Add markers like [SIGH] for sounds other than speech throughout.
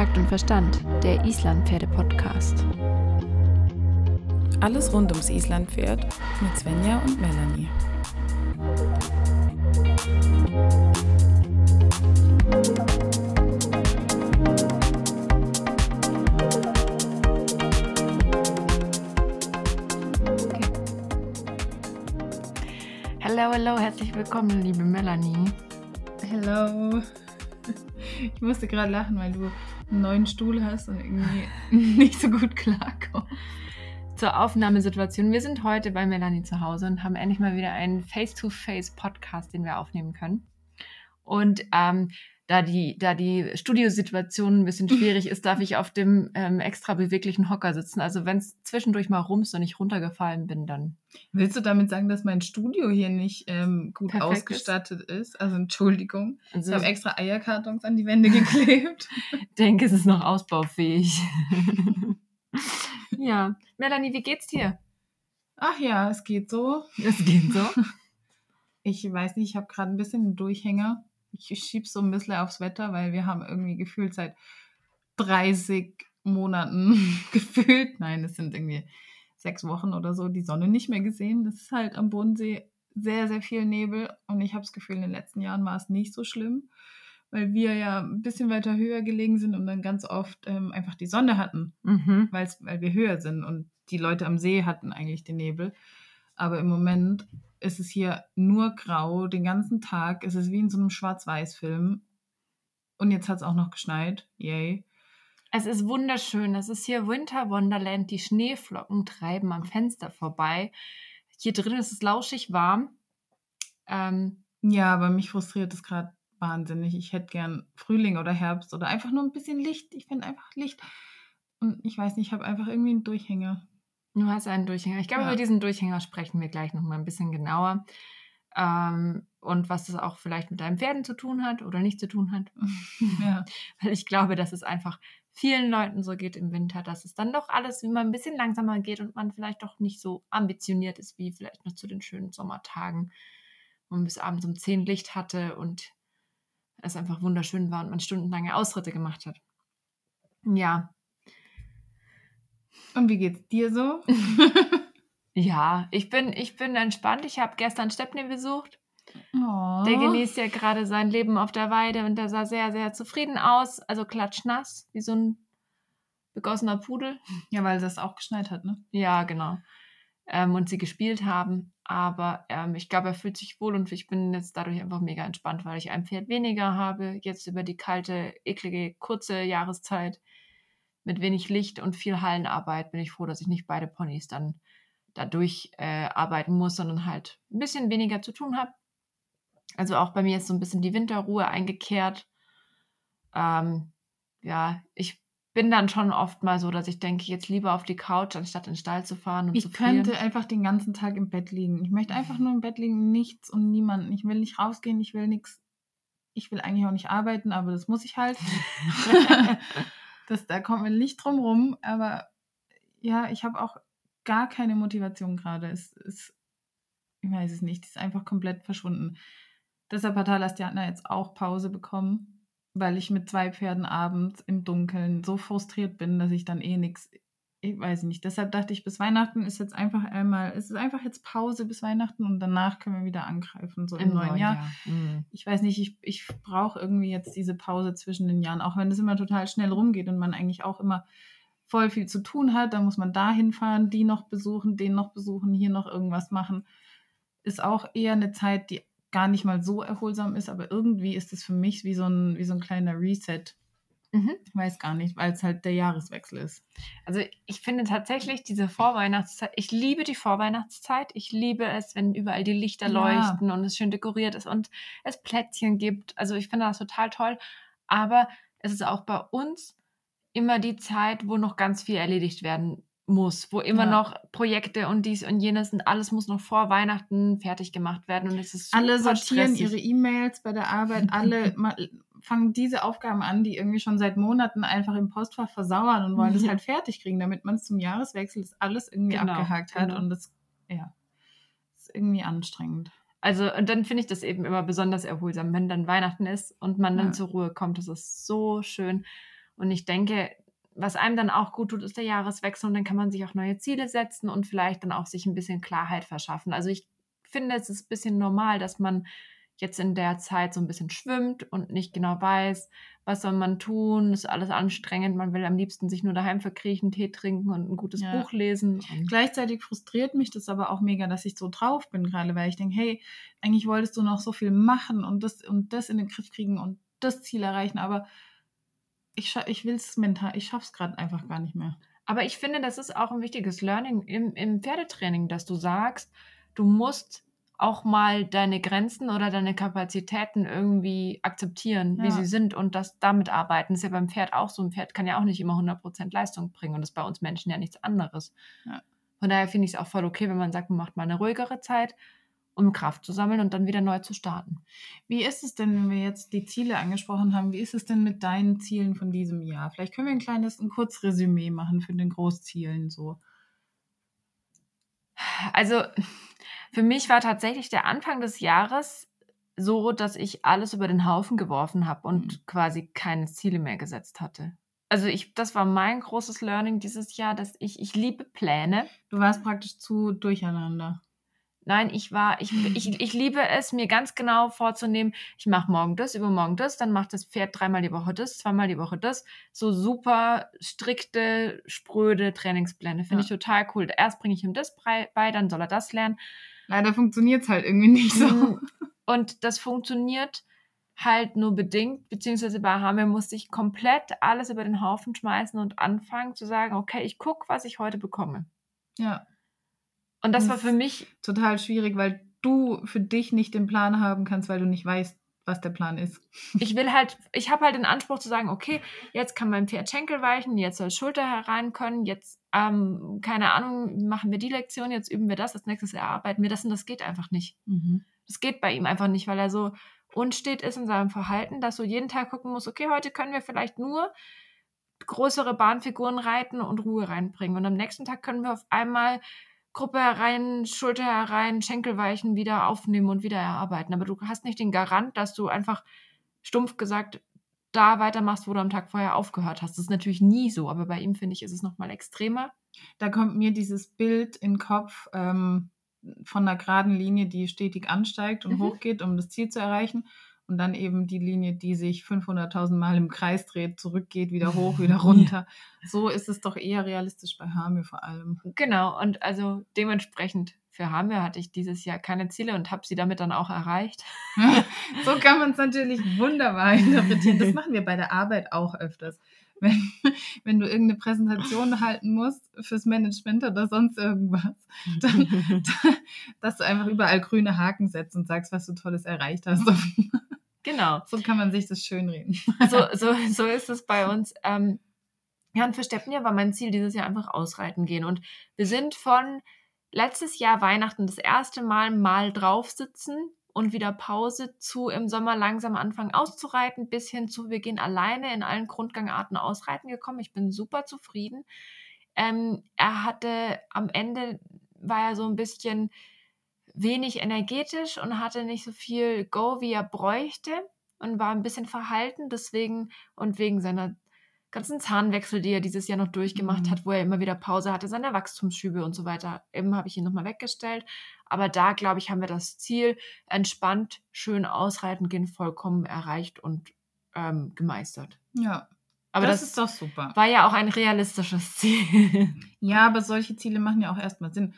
Takt und Verstand, der Islandpferde-Podcast. Alles rund ums Islandpferd mit Svenja und Melanie. Hallo, hallo, herzlich willkommen, liebe Melanie. Hello. [LAUGHS] Ich musste gerade lachen, weil du einen neuen Stuhl hast und irgendwie [LAUGHS] nicht so gut klarkommst. Zur Aufnahmesituation. Wir sind heute bei Melanie zu Hause und haben endlich mal wieder einen Face-to-Face-Podcast, den wir aufnehmen können. Und ähm, da die, da die Studiosituation ein bisschen schwierig ist, darf ich auf dem ähm, extra beweglichen Hocker sitzen. Also wenn es zwischendurch mal rumst und ich runtergefallen bin, dann. Willst du damit sagen, dass mein Studio hier nicht ähm, gut Perfekt ausgestattet ist? ist? Also Entschuldigung. Also, ich habe extra Eierkartons an die Wände [LAUGHS] geklebt. ich denke, es ist noch ausbaufähig. ja. Melanie, wie geht's dir? Ach ja, es geht so. Es geht so. [LAUGHS] Ich weiß nicht, ich habe gerade ein bisschen einen Durchhänger ich schiebe so ein bisschen aufs Wetter, weil wir haben irgendwie gefühlt seit 30 Monaten [LAUGHS] gefühlt, nein, es sind irgendwie sechs Wochen oder so, die Sonne nicht mehr gesehen. Das ist halt am Bodensee sehr, sehr viel Nebel und ich habe das Gefühl, in den letzten Jahren war es nicht so schlimm, weil wir ja ein bisschen weiter höher gelegen sind und dann ganz oft ähm, einfach die Sonne hatten, mhm. weil wir höher sind und die Leute am See hatten eigentlich den Nebel. Aber im Moment ist es hier nur grau den ganzen Tag. Es ist wie in so einem Schwarz-Weiß-Film. Und jetzt hat es auch noch geschneit. Yay. Es ist wunderschön. Es ist hier Winter Wonderland. Die Schneeflocken treiben am Fenster vorbei. Hier drin ist es lauschig warm. Ähm, ja, aber mich frustriert es gerade wahnsinnig. Ich hätte gern Frühling oder Herbst oder einfach nur ein bisschen Licht. Ich finde einfach Licht. Und ich weiß nicht, ich habe einfach irgendwie einen Durchhänger. Du hast einen Durchhänger. Ich glaube, ja. über diesen Durchhänger sprechen wir gleich nochmal ein bisschen genauer. Ähm, und was das auch vielleicht mit deinen Pferden zu tun hat oder nicht zu tun hat. [LAUGHS] Ja. [LAUGHS] Weil ich glaube, dass es einfach vielen Leuten so geht im Winter, dass es dann doch alles immer ein bisschen langsamer geht und man vielleicht doch nicht so ambitioniert ist wie vielleicht noch zu den schönen Sommertagen, wo man bis abends um 10 Licht hatte und es einfach wunderschön war und man stundenlange Ausritte gemacht hat. Ja, und wie geht's dir so? [LAUGHS] ja, ich bin, ich bin entspannt. Ich habe gestern Stepney besucht. Oh. Der genießt ja gerade sein Leben auf der Weide und der sah sehr, sehr zufrieden aus. Also klatschnass, wie so ein begossener Pudel. Ja, weil das auch geschneit hat, ne? Ja, genau. Ähm, und sie gespielt haben. Aber ähm, ich glaube, er fühlt sich wohl und ich bin jetzt dadurch einfach mega entspannt, weil ich ein Pferd weniger habe. Jetzt über die kalte, eklige, kurze Jahreszeit mit wenig Licht und viel Hallenarbeit bin ich froh, dass ich nicht beide Ponys dann dadurch äh, arbeiten muss, sondern halt ein bisschen weniger zu tun habe. Also auch bei mir ist so ein bisschen die Winterruhe eingekehrt. Ähm, ja, ich bin dann schon oft mal so, dass ich denke, jetzt lieber auf die Couch, anstatt in den Stall zu fahren und ich zu frieren. könnte einfach den ganzen Tag im Bett liegen. Ich möchte einfach nur im Bett liegen, nichts und niemanden. Ich will nicht rausgehen, ich will nichts. Ich will eigentlich auch nicht arbeiten, aber das muss ich halt. [LAUGHS] [LAUGHS] Das, da kommt man nicht drum rum, aber ja, ich habe auch gar keine Motivation gerade. Es ist, ich weiß es nicht, es ist einfach komplett verschwunden. Deshalb hat Halastiana jetzt auch Pause bekommen, weil ich mit zwei Pferden abends im Dunkeln so frustriert bin, dass ich dann eh nichts ich weiß nicht. Deshalb dachte ich, bis Weihnachten ist jetzt einfach einmal, es ist einfach jetzt Pause bis Weihnachten und danach können wir wieder angreifen, so im, im neuen Jahr. Jahr. Mhm. Ich weiß nicht, ich, ich brauche irgendwie jetzt diese Pause zwischen den Jahren, auch wenn es immer total schnell rumgeht und man eigentlich auch immer voll viel zu tun hat. Da muss man da hinfahren, die noch besuchen, den noch besuchen, hier noch irgendwas machen. Ist auch eher eine Zeit, die gar nicht mal so erholsam ist, aber irgendwie ist es für mich wie so ein, wie so ein kleiner Reset Mhm. Ich weiß gar nicht, weil es halt der Jahreswechsel ist. Also ich finde tatsächlich diese Vorweihnachtszeit, ich liebe die Vorweihnachtszeit. Ich liebe es, wenn überall die Lichter ja. leuchten und es schön dekoriert ist und es Plätzchen gibt. Also ich finde das total toll. Aber es ist auch bei uns immer die Zeit, wo noch ganz viel erledigt werden muss, wo immer ja. noch Projekte und dies und jenes und alles muss noch vor Weihnachten fertig gemacht werden und es ist alle sortieren stressig. ihre E-Mails bei der Arbeit, [LAUGHS] alle fangen diese Aufgaben an, die irgendwie schon seit Monaten einfach im Postfach versauern und wollen das halt fertig kriegen, damit man es zum Jahreswechsel das alles irgendwie genau, abgehakt hat genau. und das ja ist irgendwie anstrengend. Also, und dann finde ich das eben immer besonders erholsam, wenn dann Weihnachten ist und man dann ja. zur Ruhe kommt. Das ist so schön. Und ich denke, was einem dann auch gut tut, ist der Jahreswechsel und dann kann man sich auch neue Ziele setzen und vielleicht dann auch sich ein bisschen Klarheit verschaffen. Also ich finde, es ist ein bisschen normal, dass man jetzt in der Zeit so ein bisschen schwimmt und nicht genau weiß, was soll man tun, ist alles anstrengend, man will am liebsten sich nur daheim verkriechen, Tee trinken und ein gutes ja. Buch lesen. Gleichzeitig frustriert mich das aber auch mega, dass ich so drauf bin gerade, weil ich denke, hey, eigentlich wolltest du noch so viel machen und das und das in den Griff kriegen und das Ziel erreichen, aber ich, ich will es mental, ich schaffe es gerade einfach gar nicht mehr. Aber ich finde, das ist auch ein wichtiges Learning im, im Pferdetraining, dass du sagst, du musst auch mal deine Grenzen oder deine Kapazitäten irgendwie akzeptieren, ja. wie sie sind und das damit arbeiten. Das ist ja beim Pferd auch so. Ein Pferd kann ja auch nicht immer 100% Leistung bringen und das ist bei uns Menschen ja nichts anderes. Ja. Von daher finde ich es auch voll okay, wenn man sagt, man macht mal eine ruhigere Zeit um Kraft zu sammeln und dann wieder neu zu starten. Wie ist es denn, wenn wir jetzt die Ziele angesprochen haben, wie ist es denn mit deinen Zielen von diesem Jahr? Vielleicht können wir ein kleines, ein Kurzresümee machen für den Großzielen so. Also für mich war tatsächlich der Anfang des Jahres so, dass ich alles über den Haufen geworfen habe und mhm. quasi keine Ziele mehr gesetzt hatte. Also ich, das war mein großes Learning dieses Jahr, dass ich, ich liebe Pläne. Du warst praktisch zu durcheinander. Nein, ich war, ich, ich, [LAUGHS] ich liebe es, mir ganz genau vorzunehmen, ich mache morgen das, übermorgen das, dann macht das Pferd dreimal die Woche das, zweimal die Woche das. So super strikte, spröde Trainingspläne. Finde ja. ich total cool. Erst bringe ich ihm das bei, dann soll er das lernen. Leider funktioniert es halt irgendwie nicht so. Mhm. [LAUGHS] Und das funktioniert halt nur bedingt, beziehungsweise bei Hamel musste ich komplett alles über den Haufen schmeißen und anfangen zu sagen, okay, ich gucke, was ich heute bekomme. Ja. Und das, das war für mich total schwierig, weil du für dich nicht den Plan haben kannst, weil du nicht weißt, was der Plan ist. [LAUGHS] Ich will halt, ich habe halt den Anspruch zu sagen, okay, jetzt kann mein Pferd Schenkel weichen, jetzt soll Schulter herein können, jetzt, ähm, keine Ahnung, machen wir die Lektion, jetzt üben wir das, als nächstes erarbeiten wir das und das geht einfach nicht. Mhm. Das geht bei ihm einfach nicht, weil er so unstet ist in seinem Verhalten, dass du jeden Tag gucken musst, okay, heute können wir vielleicht nur größere Bahnfiguren reiten und Ruhe reinbringen und am nächsten Tag können wir auf einmal Gruppe herein, Schulter herein, Schenkelweichen wieder aufnehmen und wieder erarbeiten. Aber du hast nicht den Garant, dass du einfach stumpf gesagt da weitermachst, wo du am Tag vorher aufgehört hast. Das ist natürlich nie so, aber bei ihm finde ich, ist es nochmal extremer. Da kommt mir dieses Bild in den Kopf ähm, von einer geraden Linie, die stetig ansteigt und mhm. hochgeht, um das Ziel zu erreichen und dann eben die Linie, die sich 500.000 Mal im Kreis dreht, zurückgeht, wieder [LAUGHS] hoch, wieder runter. So ist es doch eher realistisch bei Hamir vor allem. Genau, und also dementsprechend für Hamir hatte ich dieses Jahr keine Ziele und habe sie damit dann auch erreicht. [LAUGHS] so kann man es natürlich wunderbar interpretieren. Das machen wir bei der Arbeit auch öfters. [LAUGHS] Wenn, wenn du irgendeine Präsentation halten musst fürs Management oder sonst irgendwas, dann, dass du einfach überall grüne Haken setzt und sagst, was du Tolles erreicht hast. Genau. So kann man sich das schönreden. So, so, so ist es bei uns. Ähm, ja, und für Steppenjahr war mein Ziel dieses Jahr einfach ausreiten gehen. Und wir sind von letztes Jahr Weihnachten das erste Mal mal drauf sitzen und wieder Pause zu im Sommer langsam anfangen auszureiten, bis hin zu wir gehen alleine in allen Grundgangarten ausreiten gekommen. Ich bin super zufrieden. Ähm, er hatte am Ende war er so ein bisschen wenig energetisch und hatte nicht so viel Go, wie er bräuchte und war ein bisschen verhalten. Deswegen und wegen seiner ganzen Zahnwechsel, die er dieses Jahr noch durchgemacht mhm. hat, wo er immer wieder Pause hatte, seine Wachstumsschübe und so weiter. Eben habe ich ihn nochmal weggestellt. Aber da, glaube ich, haben wir das Ziel entspannt, schön ausreiten gehen, vollkommen erreicht und ähm, gemeistert. Ja. Aber das, das, ist doch super. War ja auch ein realistisches [LAUGHS] Ziel. Ja, aber solche Ziele machen ja auch erstmal Sinn.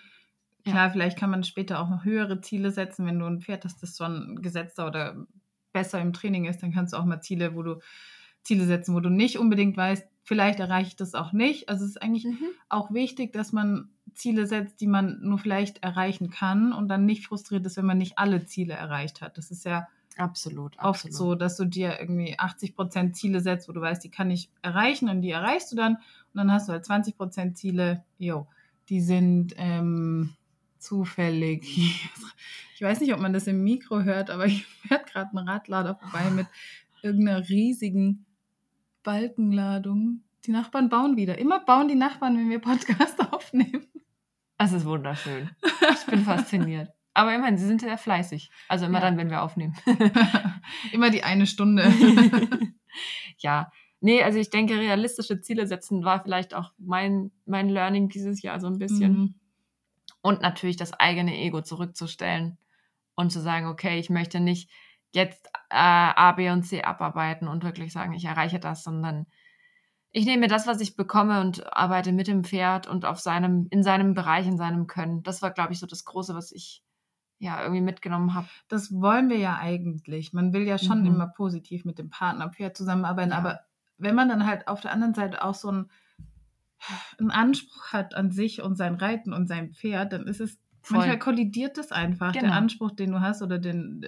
Klar, ja. vielleicht kann man später auch noch höhere Ziele setzen, wenn du ein Pferd hast, das schon gesetzter oder besser im Training ist, dann kannst du auch mal Ziele, wo du Ziele setzen, wo du nicht unbedingt weißt, vielleicht erreiche ich das auch nicht. Also es ist eigentlich mhm. auch wichtig, dass man Ziele setzt, die man nur vielleicht erreichen kann und dann nicht frustriert ist, wenn man nicht alle Ziele erreicht hat. Das ist ja absolut, oft absolut. so, dass du dir irgendwie 80 Prozent Ziele setzt, wo du weißt, die kann ich erreichen und die erreichst du dann und dann hast du halt 20 Prozent Ziele, jo, die sind ähm, zufällig. [LAUGHS] Ich weiß nicht, ob man das im Mikro hört, aber [LAUGHS] ich fährt gerade ein Radlader vorbei mit irgendeiner riesigen Balkenladung. Die Nachbarn bauen wieder. Immer bauen die Nachbarn, wenn wir Podcast [LAUGHS] aufnehmen. Das ist wunderschön. Ich bin fasziniert. Aber immerhin, sie sind sehr fleißig. Also immer ja. dann, wenn wir aufnehmen. immer die eine Stunde. ja, Nee, also ich denke, realistische Ziele setzen war vielleicht auch mein, mein Learning dieses Jahr so ein bisschen. Mhm. Und natürlich das eigene Ego zurückzustellen und zu sagen, okay, ich möchte nicht jetzt äh, A, B und C abarbeiten und wirklich sagen, ich erreiche das, sondern ich nehme das, was ich bekomme und arbeite mit dem Pferd und auf seinem, in seinem Bereich, in seinem Können. Das war, glaube ich, so das Große, was ich ja irgendwie mitgenommen habe. Das wollen wir ja eigentlich. Man will ja schon mhm. immer positiv mit dem Partner Pferd zusammenarbeiten, ja. aber wenn man dann halt auf der anderen Seite auch so einen, einen Anspruch hat an sich und sein Reiten und sein Pferd, dann ist es Voll. manchmal kollidiert das einfach, genau. der Anspruch, den du hast oder den,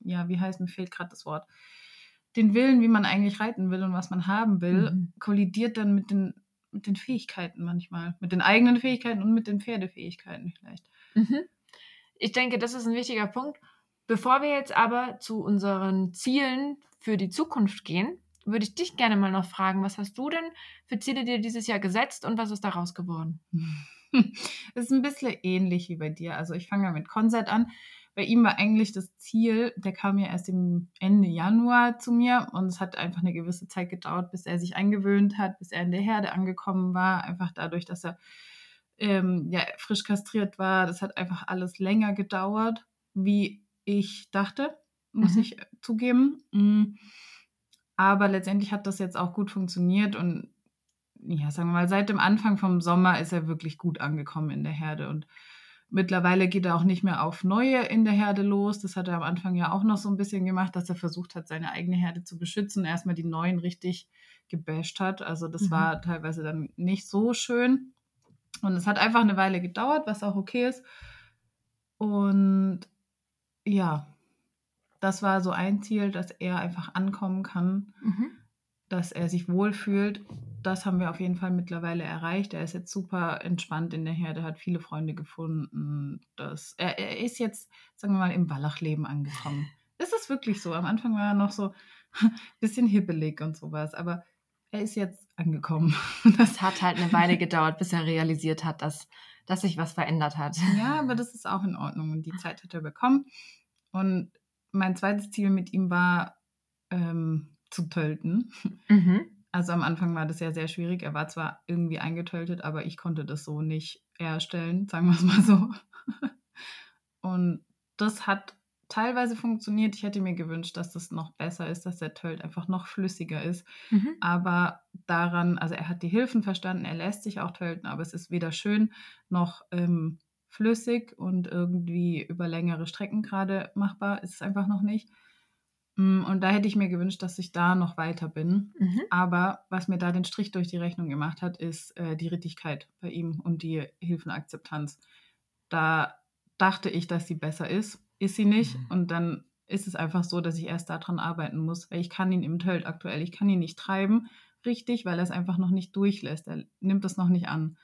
ja, wie heißt, mir fehlt gerade das Wort den Willen, wie man eigentlich reiten will und was man haben will, mhm. kollidiert dann mit den, mit den Fähigkeiten manchmal. Mit den eigenen Fähigkeiten und mit den Pferdefähigkeiten vielleicht. Mhm. Ich denke, das ist ein wichtiger Punkt. Bevor wir jetzt aber zu unseren Zielen für die Zukunft gehen, würde ich dich gerne mal noch fragen, was hast du denn für Ziele dir dieses Jahr gesetzt und was ist daraus geworden? Das [LAUGHS] ist ein bisschen ähnlich wie bei dir. Also ich fange mal mit Konzert an bei ihm war eigentlich das Ziel, der kam ja erst im Ende Januar zu mir und es hat einfach eine gewisse Zeit gedauert, bis er sich eingewöhnt hat, bis er in der Herde angekommen war. Einfach dadurch, dass er ähm, ja, frisch kastriert war. Das hat einfach alles länger gedauert, wie ich dachte, muss mhm. ich zugeben. Mm. Aber letztendlich hat das jetzt auch gut funktioniert und ja, sagen wir mal, seit dem Anfang vom Sommer ist er wirklich gut angekommen in der Herde und Mittlerweile geht er auch nicht mehr auf neue in der Herde los. Das hat er am Anfang ja auch noch so ein bisschen gemacht, dass er versucht hat, seine eigene Herde zu beschützen, erstmal die neuen richtig gebasht hat. Also das mhm. war teilweise dann nicht so schön. Und es hat einfach eine Weile gedauert, was auch okay ist. Und ja, das war so ein Ziel, dass er einfach ankommen kann, mhm. dass er sich wohlfühlt das haben wir auf jeden Fall mittlerweile erreicht. Er ist jetzt super entspannt in der Herde, hat viele Freunde gefunden. Das, er, er ist jetzt, sagen wir mal, im Wallachleben angekommen. Ist es wirklich so? Am Anfang war er noch so ein [LAUGHS] bisschen hibbelig und sowas, aber er ist jetzt angekommen. [LAUGHS] Das hat halt eine Weile gedauert, bis er realisiert hat, dass, dass sich was verändert hat. Ja, aber das ist auch in Ordnung und die Zeit hat er bekommen. Und mein zweites Ziel mit ihm war, ähm, zu tölten. Mhm. Also am Anfang war das ja sehr schwierig. Er war zwar irgendwie eingetöltet, aber ich konnte das so nicht erstellen, sagen wir es mal so. [LAUGHS] Und das hat teilweise funktioniert. Ich hätte mir gewünscht, dass das noch besser ist, dass der Tölt einfach noch flüssiger ist. Mhm. Aber daran, also er hat die Hilfen verstanden, er lässt sich auch tölten, aber es ist weder schön noch ähm, flüssig und irgendwie über längere Strecken gerade machbar. Ist es einfach noch nicht. Mm, und da hätte ich mir gewünscht, dass ich da noch weiter bin. Mhm. Aber was mir da den Strich durch die Rechnung gemacht hat, ist äh, die Rittigkeit bei ihm und die Hilfenakzeptanz. Da dachte ich, dass sie besser ist. Ist sie nicht. Mhm. Und dann ist es einfach so, dass ich erst daran arbeiten muss, weil ich kann ihn im Tölt aktuell, ich kann ihn nicht treiben, richtig, weil er es einfach noch nicht durchlässt. Er nimmt es noch nicht an.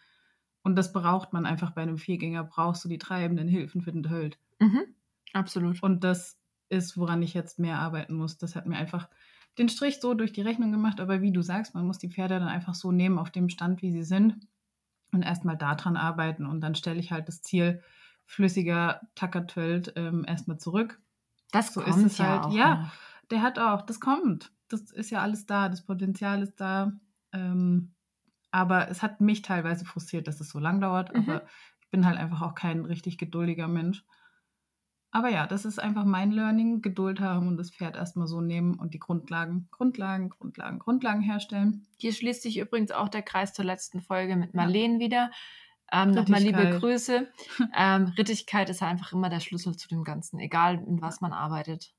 Und das braucht man einfach bei einem Viergänger, brauchst du die treibenden Hilfen für den Tölt. Mhm. Absolut. Und das ist, woran ich jetzt mehr arbeiten muss. Das hat mir einfach den Strich so durch die Rechnung gemacht. Aber wie du sagst, man muss die Pferde dann einfach so nehmen auf dem Stand, wie sie sind und erstmal daran arbeiten. Und dann stelle ich halt das Ziel flüssiger Tackertölt ähm, erstmal zurück. Das so kommt ist es ja halt. Ja, noch. der hat auch, das kommt. Das ist ja alles da, das Potenzial ist da. Ähm, aber es hat mich teilweise frustriert, dass es so lang dauert. Mhm. Aber ich bin halt einfach auch kein richtig geduldiger Mensch. Aber ja, das ist einfach mein Learning. Geduld haben und das Pferd erstmal so nehmen und die Grundlagen, Grundlagen, Grundlagen, Grundlagen herstellen. Hier schließt sich übrigens auch der Kreis zur letzten Folge mit Marleen ja. wieder. Ähm, Nochmal liebe Grüße. [LAUGHS] Ähm, Rittigkeit ist einfach immer der Schlüssel zu dem Ganzen, egal in was man arbeitet.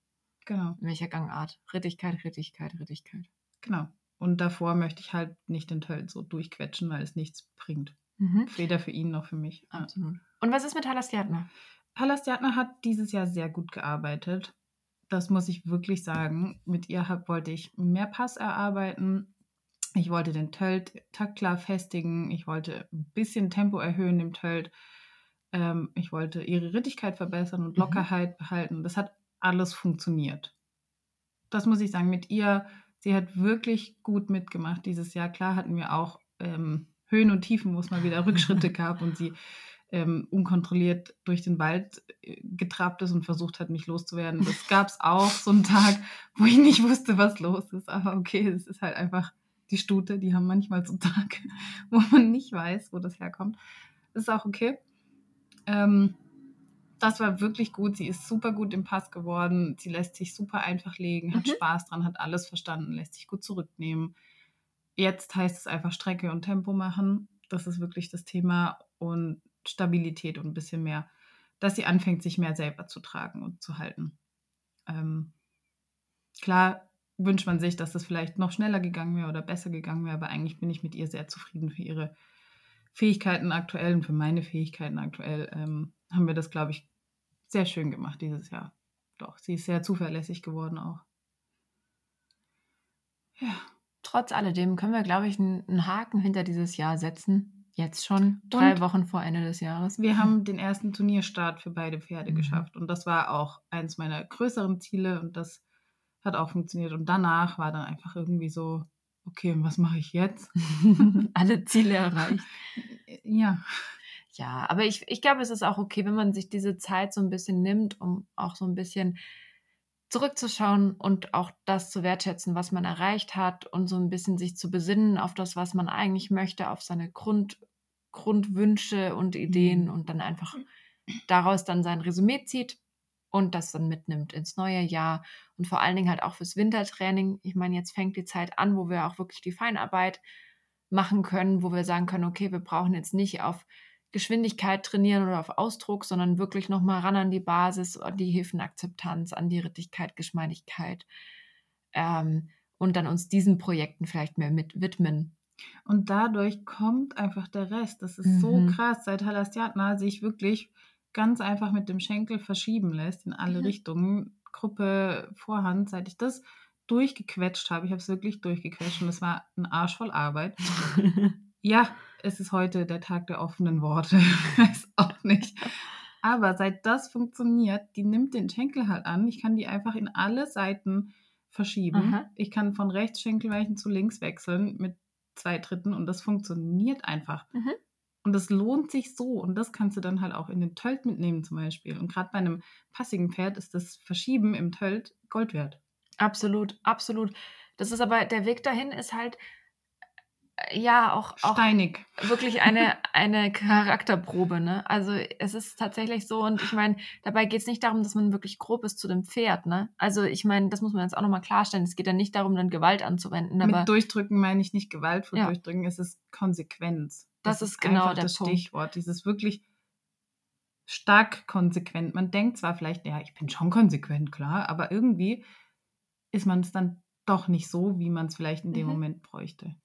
Genau. In welcher Gangart. Rittigkeit, Rittigkeit, Rittigkeit. Genau. Und davor möchte ich halt nicht den Teil so durchquetschen, weil es nichts bringt. Mhm. Weder für ihn noch für mich. Absolut. Und was ist mit Halastiatna? Palastjatner hat dieses Jahr sehr gut gearbeitet. Das muss ich wirklich sagen. Mit ihr hab, wollte ich mehr Pass erarbeiten. Ich wollte den Tölt taktklar festigen. Ich wollte ein bisschen Tempo erhöhen im Tölt. Ähm, ich wollte ihre Rittigkeit verbessern und mhm. Lockerheit mhm. behalten. Das hat alles funktioniert. Das muss ich sagen. Mit ihr, sie hat wirklich gut mitgemacht dieses Jahr. Klar hatten wir auch ähm, Höhen und Tiefen, wo es mal wieder Rückschritte [LAUGHS] gab und sie ähm, unkontrolliert durch den Wald äh, getrabt ist und versucht hat, mich loszuwerden. Das gab es auch, so einen Tag, wo ich nicht wusste, was los ist. Aber okay, es ist halt einfach die Stute, die haben manchmal so Tage, [LAUGHS] wo man nicht weiß, wo das herkommt. Das ist auch okay. Ähm, das war wirklich gut. Sie ist super gut im Pass geworden. Sie lässt sich super einfach legen, hat mhm. Spaß dran, hat alles verstanden, lässt sich gut zurücknehmen. Jetzt heißt es einfach Strecke und Tempo machen. Das ist wirklich das Thema und Stabilität und ein bisschen mehr, dass sie anfängt, sich mehr selber zu tragen und zu halten. Ähm, klar wünscht man sich, dass das vielleicht noch schneller gegangen wäre oder besser gegangen wäre, aber eigentlich bin ich mit ihr sehr zufrieden für ihre Fähigkeiten aktuell und für meine Fähigkeiten aktuell. Ähm, haben wir das, glaube ich, sehr schön gemacht dieses Jahr. Doch, sie ist sehr zuverlässig geworden auch. Ja. Trotz alledem können wir, glaube ich, einen Haken hinter dieses Jahr setzen. Jetzt schon, drei und Wochen vor Ende des Jahres. Wir haben den ersten Turnierstart für beide Pferde mhm. geschafft. Und das war auch eins meiner größeren Ziele und das hat auch funktioniert. Und danach war dann einfach irgendwie so, okay, was mache ich jetzt? [LAUGHS] Alle Ziele erreicht. Ja. Ja, aber ich, ich glaube, es ist auch okay, wenn man sich diese Zeit so ein bisschen nimmt, um auch so ein bisschen zurückzuschauen und auch das zu wertschätzen, was man erreicht hat und so ein bisschen sich zu besinnen auf das, was man eigentlich möchte, auf seine Grund, Grundwünsche und Ideen mhm. und dann einfach daraus dann sein Resümee zieht und das dann mitnimmt ins neue Jahr und vor allen Dingen halt auch fürs Wintertraining. Ich meine, jetzt fängt die Zeit an, wo wir auch wirklich die Feinarbeit machen können, wo wir sagen können, okay, wir brauchen jetzt nicht auf Geschwindigkeit trainieren oder auf Ausdruck, sondern wirklich nochmal ran an die Basis, an die Hilfenakzeptanz, an die Rittigkeit, Geschmeidigkeit ähm, und dann uns diesen Projekten vielleicht mehr mit widmen. Und dadurch kommt einfach der Rest. Das ist mhm. so krass. Seit Halastiatna sich wirklich ganz einfach mit dem Schenkel verschieben lässt in alle mhm. Richtungen. Gruppe, Vorhand, seit ich das durchgequetscht habe, ich habe es wirklich durchgequetscht und es war ein Arsch voll Arbeit. [LAUGHS] ja, es ist heute der Tag der offenen Worte. Ich [LAUGHS] weiß auch nicht. Aber seit das funktioniert, die nimmt den Schenkel halt an. Ich kann die einfach in alle Seiten verschieben. Aha. Ich kann von rechts Schenkelweichen zu links wechseln mit zwei Dritten und das funktioniert einfach. Mhm. Und das lohnt sich so. Und das kannst du dann halt auch in den Tölt mitnehmen zum Beispiel. Und gerade bei einem passigen Pferd ist das Verschieben im Tölt Gold wert. Absolut, absolut. Das ist aber, der Weg dahin ist halt, ja auch, auch steinig. Wirklich eine, [LAUGHS] eine Charakterprobe, ne? Also es ist tatsächlich so, und ich meine, dabei geht es nicht darum, dass man wirklich grob ist zu dem Pferd, ne? Also ich meine, das muss man jetzt auch nochmal klarstellen. Es geht ja nicht darum, dann Gewalt anzuwenden. Mit Durchdrücken meine ich nicht Gewalt für ja. Durchdrücken, es ist Konsequenz. Das, das ist, genau der das Punkt. Stichwort. Dieses wirklich stark konsequent. Man denkt zwar vielleicht, ja, ich bin schon konsequent, klar, aber irgendwie ist man es dann doch nicht so, wie man es vielleicht in dem mhm. Moment bräuchte.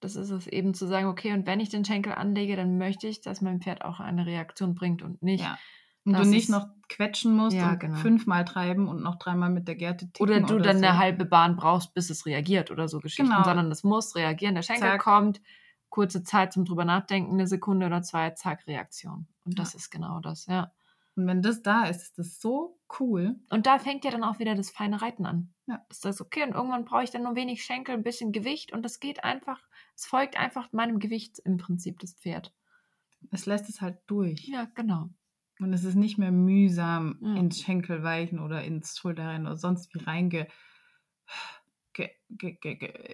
Das ist es eben zu sagen, okay, und wenn ich den Schenkel anlege, dann möchte ich, dass mein Pferd auch eine Reaktion bringt und nicht. Ja. Und du nicht noch quetschen musst ja, und genau. fünfmal treiben und noch dreimal mit der Gerte ticken. Oder du oder dann so. eine halbe Bahn brauchst, bis es reagiert oder so Geschichten, genau. sondern es muss reagieren. Der Schenkel zack. kommt, kurze Zeit zum drüber nachdenken, eine Sekunde oder zwei, zack, Reaktion. Und das ja. ist genau das, ja. Und wenn das da ist, ist das so cool. Und da fängt ja dann auch wieder das feine Reiten an. Ja. Ist das okay? Und irgendwann brauche ich dann nur wenig Schenkel, ein bisschen Gewicht und das geht einfach, es folgt einfach meinem Gewicht im Prinzip, das Pferd. Es lässt es halt durch. Ja, genau. Und es ist nicht mehr mühsam ja. ins Schenkelweichen oder ins Schulterrennen oder sonst wie reinge ge, ge, ge,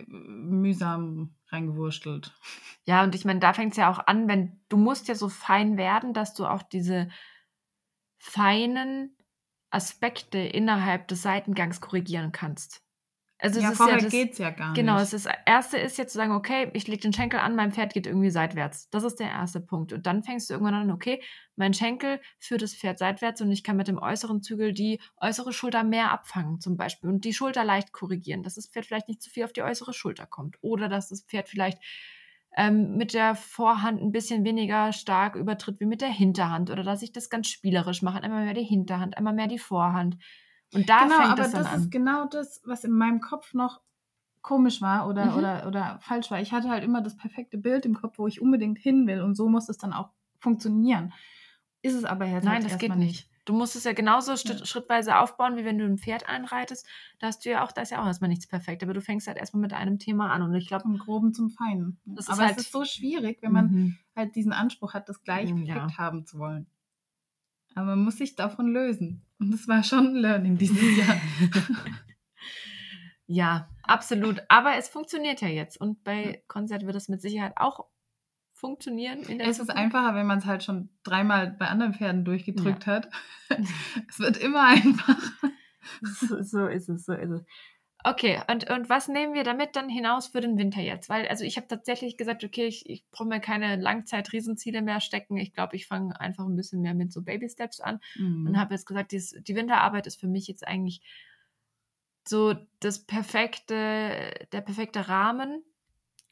mühsam reingewurstelt. Ja, und ich meine, da fängt es ja auch an, wenn du musst ja so fein werden, dass du auch diese feinen Aspekte innerhalb des Seitengangs korrigieren kannst. Also ja, vorher ja geht es ja gar genau, nicht. Genau, das erste ist jetzt zu sagen, okay, ich lege den Schenkel an, mein Pferd geht irgendwie seitwärts. Das ist der erste Punkt. Und dann fängst du irgendwann an, okay, mein Schenkel führt das Pferd seitwärts und ich kann mit dem äußeren Zügel die äußere Schulter mehr abfangen, zum Beispiel, und die Schulter leicht korrigieren, dass das Pferd vielleicht nicht zu viel auf die äußere Schulter kommt. Oder dass das Pferd vielleicht ähm, mit der Vorhand ein bisschen weniger stark übertritt wie mit der Hinterhand oder dass ich das ganz spielerisch mache, einmal mehr die Hinterhand, einmal mehr die Vorhand. Und da genau, fängt aber das, das ist genau das, was in meinem Kopf noch komisch war oder, mhm. oder, oder falsch war. Ich hatte halt immer das perfekte Bild im Kopf, wo ich unbedingt hin will und so muss es dann auch funktionieren. Ist es aber jetzt Nein, halt das geht nicht. nicht. Du musst es ja genauso ja. schrittweise aufbauen, wie wenn du ein Pferd einreitest. Da hast du ja auch, da ist ja auch erstmal nichts perfekt, aber du fängst halt erstmal mit einem Thema an. Und ich glaube. Vom Groben zum Feinen. aber halt, es ist so schwierig, wenn man mhm. halt diesen Anspruch hat, das gleich perfekt ja. haben zu wollen. Aber man muss sich davon lösen. Und das war schon ein Learning dieses Jahr. [LAUGHS] ja, Absolut. Aber es funktioniert ja jetzt. Und bei Konzert wird es mit Sicherheit auch funktionieren. In der es ist einfacher, wenn man es halt schon dreimal bei anderen Pferden durchgedrückt ja. hat. [LAUGHS] es wird immer einfacher. So, so ist es, so ist es. Okay, und, und was nehmen wir damit dann hinaus für den Winter jetzt? Weil, also ich habe tatsächlich gesagt, okay, ich, ich brauche mir keine Langzeit-Riesenziele mehr stecken. Ich glaube, ich fange einfach ein bisschen mehr mit so Baby-Steps an mhm. und habe jetzt gesagt, dies, die Winterarbeit ist für mich jetzt eigentlich so das perfekte, der perfekte Rahmen,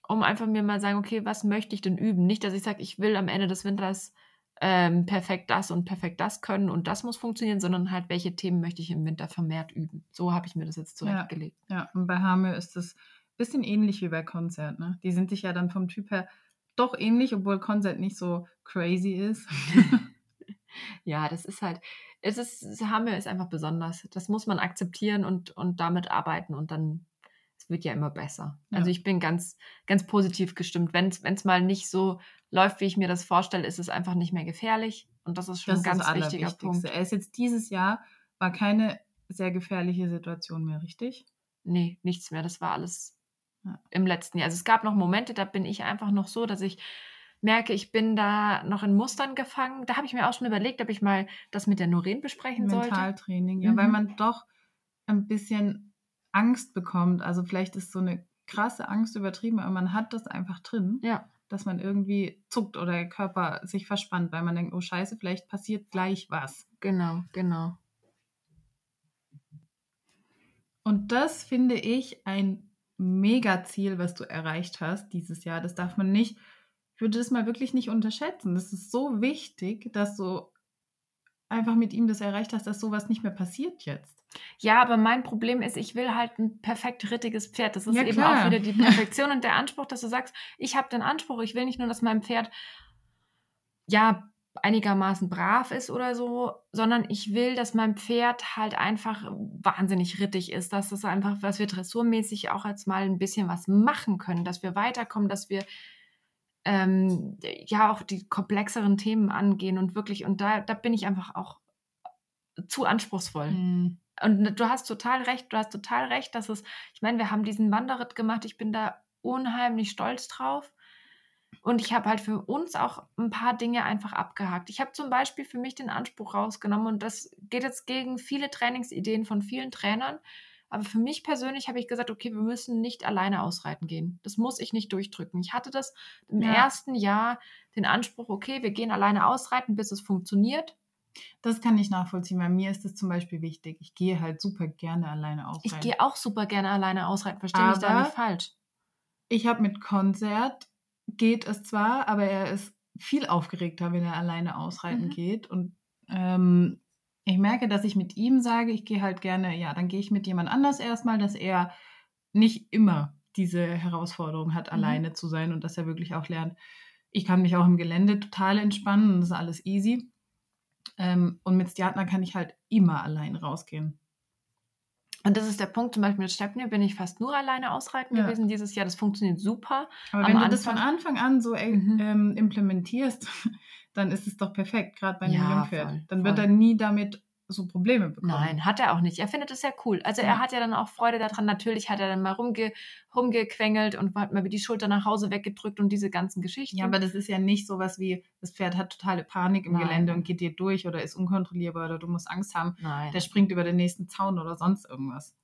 um einfach mir mal sagen, okay, was möchte ich denn üben? Nicht, dass ich sage, ich will am Ende des Winters ähm, perfekt das und perfekt das können und das muss funktionieren, sondern halt, welche Themen möchte ich im Winter vermehrt üben. So habe ich mir das jetzt zurechtgelegt. Ja, ja. und bei Hame ist es ein bisschen ähnlich wie bei Konzert. Ne? Die sind sich ja dann vom Typ her doch ähnlich, obwohl Konzert nicht so crazy ist. [LAUGHS] [LAUGHS] ja, das ist halt, es ist, Hame ist einfach besonders. Das muss man akzeptieren und, und damit arbeiten und dann es wird ja immer besser. Ja. Also ich bin ganz, ganz positiv gestimmt. Wenn es mal nicht so läuft, wie ich mir das vorstelle, ist es einfach nicht mehr gefährlich. Und das ist schon das ein ganz wichtiger Punkt. Er ist jetzt dieses Jahr, war keine sehr gefährliche Situation mehr, richtig? Nee, nichts mehr. Das war alles ja. im letzten Jahr. Also es gab noch Momente, da bin ich einfach noch so, dass ich merke, ich bin da noch in Mustern gefangen. Da habe ich mir auch schon überlegt, ob ich mal das mit der Noren besprechen Mentaltraining, sollte. Mentaltraining, ja, mhm. weil man doch ein bisschen Angst bekommt. Also vielleicht ist so eine krasse Angst übertrieben, aber man hat das einfach drin. Ja. Dass man irgendwie zuckt oder der Körper sich verspannt, weil man denkt, oh Scheiße, vielleicht passiert gleich was. Genau, genau. Und das finde ich ein Mega-Ziel, was du erreicht hast dieses Jahr. Das darf man nicht, ich würde das mal wirklich nicht unterschätzen. Das ist so wichtig, dass du einfach mit ihm das erreicht hast, dass sowas nicht mehr passiert jetzt. Ja, aber mein Problem ist, ich will halt ein perfekt rittiges Pferd. Das ist ja, eben klar. auch wieder die [LAUGHS] Perfektion und der Anspruch, dass du sagst, ich habe den Anspruch, ich will nicht nur, dass mein Pferd ja einigermaßen brav ist oder so, sondern ich will, dass mein Pferd halt einfach wahnsinnig rittig ist, dass das einfach, was wir dressurmäßig auch als mal ein bisschen was machen können, dass wir weiterkommen, dass wir ähm, ja auch die komplexeren Themen angehen und wirklich, und da, da bin ich einfach auch zu anspruchsvoll. Mhm. Und du hast total recht, du hast total recht, dass es, ich meine, wir haben diesen Wanderritt gemacht, ich bin da unheimlich stolz drauf. Und ich habe halt für uns auch ein paar Dinge einfach abgehakt. Ich habe zum Beispiel für mich den Anspruch rausgenommen und das geht jetzt gegen viele Trainingsideen von vielen Trainern. Aber für mich persönlich habe ich gesagt, okay, wir müssen nicht alleine ausreiten gehen. Das muss ich nicht durchdrücken. Ich hatte das im ja. ersten Jahr den Anspruch, okay, wir gehen alleine ausreiten, bis es funktioniert. Das kann ich nachvollziehen. Bei mir ist es zum Beispiel wichtig. Ich gehe halt super gerne alleine ausreiten. Ich gehe auch super gerne alleine ausreiten. Verstehe mich da nicht falsch. Ich habe mit Konzert geht es zwar, aber er ist viel aufgeregter, wenn er alleine ausreiten mhm. geht. Und ähm, ich merke, dass ich mit ihm sage, ich gehe halt gerne, ja, dann gehe ich mit jemand anders erstmal, dass er nicht immer diese Herausforderung hat, mhm. alleine zu sein und dass er wirklich auch lernt. Ich kann mich auch im Gelände total entspannen und das ist alles easy. Ähm, und mit Stjatna kann ich halt immer allein rausgehen. Und das ist der Punkt, zum Beispiel mit Stepney bin ich fast nur alleine ausreiten ja. gewesen dieses Jahr. Das funktioniert super. Aber wenn du Anfang, das von Anfang an so mhm. ähm, implementierst, dann ist es doch perfekt, gerade bei einem ja, Jungpferd. Voll, dann wird er nie damit so Probleme bekommen. Nein, hat er auch nicht. Er findet es ja cool. Also ja. er hat ja dann auch Freude daran. Natürlich hat er dann mal rumge rumgequengelt und hat mal die Schulter nach Hause weggedrückt und diese ganzen Geschichten. Ja, aber das ist ja nicht so was wie, das Pferd hat totale Panik im Nein. Gelände und geht dir durch oder ist unkontrollierbar oder du musst Angst haben. Nein. Der springt über den nächsten Zaun oder sonst irgendwas.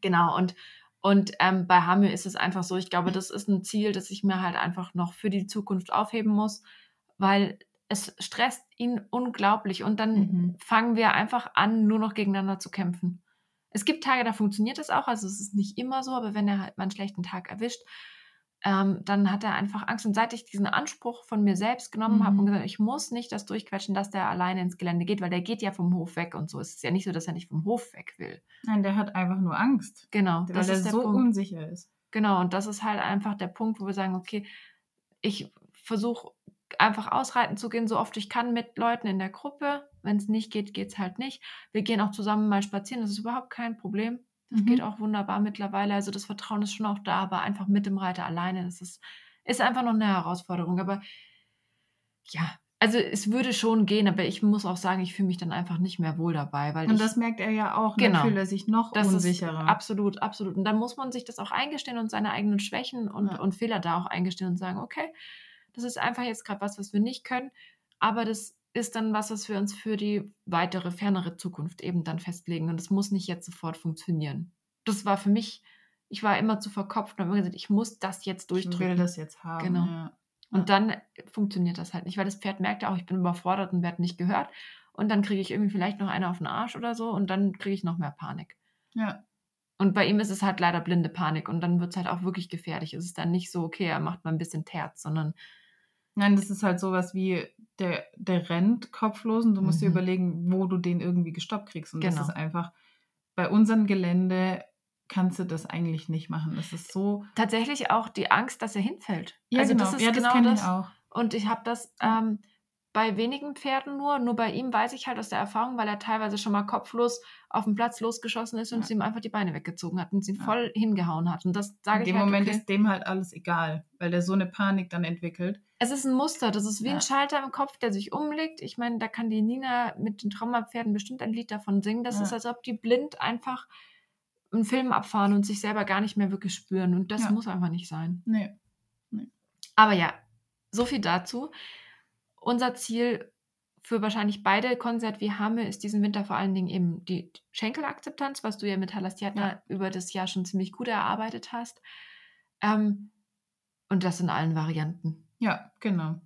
Genau, und und ähm, bei Hamir ist es einfach so, ich glaube, das ist ein Ziel, das ich mir halt einfach noch für die Zukunft aufheben muss, weil es stresst ihn unglaublich und dann mhm. fangen wir einfach an, nur noch gegeneinander zu kämpfen. Es gibt Tage, da funktioniert das auch, also es ist nicht immer so, aber wenn er halt mal einen schlechten Tag erwischt, ähm, dann hat er einfach Angst. Und seit ich diesen Anspruch von mir selbst genommen mhm. habe und gesagt, ich muss nicht das durchquetschen, dass der alleine ins Gelände geht, weil der geht ja vom Hof weg und so. Es ist ja nicht so, dass er nicht vom Hof weg will. Nein, der hat einfach nur Angst. Genau. Weil er so Punkt. unsicher ist. Genau, und das ist halt einfach der Punkt, wo wir sagen, okay, ich versuche einfach ausreiten zu gehen, so oft ich kann mit Leuten in der Gruppe. Wenn es nicht geht, geht es halt nicht. Wir gehen auch zusammen mal spazieren, das ist überhaupt kein Problem. Das mhm. geht auch wunderbar mittlerweile. Also das Vertrauen ist schon auch da, aber einfach mit dem Reiter alleine, das ist, ist einfach noch eine Herausforderung. Aber ja, also es würde schon gehen, aber ich muss auch sagen, ich fühle mich dann einfach nicht mehr wohl dabei. Weil Und ich, das merkt er ja auch, Genau. dann fühlt er sich noch das unsicherer. absolut, absolut. Und dann muss man sich das auch eingestehen und seine eigenen Schwächen und, Ja. und Fehler da auch eingestehen und sagen, okay, das ist einfach jetzt gerade was, was wir nicht können, aber das ist dann was, was wir uns für die weitere, fernere Zukunft eben dann festlegen. Und es muss nicht jetzt sofort funktionieren. Das war für mich, ich war immer zu verkopft und habe immer gesagt, ich muss das jetzt ich durchdrücken. will das jetzt haben. Genau. Ja. Und dann funktioniert das halt nicht, weil das Pferd merkt ja auch, ich bin überfordert und werde nicht gehört. Und dann kriege ich irgendwie vielleicht noch eine auf den Arsch oder so und dann kriege ich noch mehr Panik. ja. Und bei ihm ist es halt leider blinde Panik und dann wird es halt auch wirklich gefährlich. Es ist dann nicht so, okay, er macht mal ein bisschen Terz, sondern Nein, das ist halt sowas wie, der, der rennt kopflos und du musst dir Mhm. überlegen, wo du den irgendwie gestoppt kriegst. Und Genau. das ist einfach, bei unserem Gelände kannst du das eigentlich nicht machen. Das ist so. tatsächlich auch die Angst, dass er hinfällt. Ja, also genau. das ist ja, das genau das. ich auch. Und ich habe das ähm, bei wenigen Pferden nur, nur bei ihm weiß ich halt aus der Erfahrung, weil er teilweise schon mal kopflos auf den Platz losgeschossen ist und Ja. es ihm einfach die Beine weggezogen hat und ihn Ja. voll hingehauen hat. Und das In sage ich dem halt, Moment okay. ist dem halt alles egal, weil der so eine Panik dann entwickelt. Es ist ein Muster, das ist wie Ja. ein Schalter im Kopf, der sich umlegt. Ich meine, da kann die Nina mit den Traumapferden bestimmt ein Lied davon singen. Das ist, als ob die blind einfach einen Film abfahren und sich selber gar nicht mehr wirklich spüren. Und das muss einfach nicht sein. Nee. Aber ja, so viel dazu. Unser Ziel für wahrscheinlich beide Konzert wie Hamme ist diesen Winter vor allen Dingen eben die Schenkelakzeptanz, was du ja mit Halastiatna Ja. über das Jahr schon ziemlich gut erarbeitet hast. Ähm, und das in allen Varianten. Ja, genau.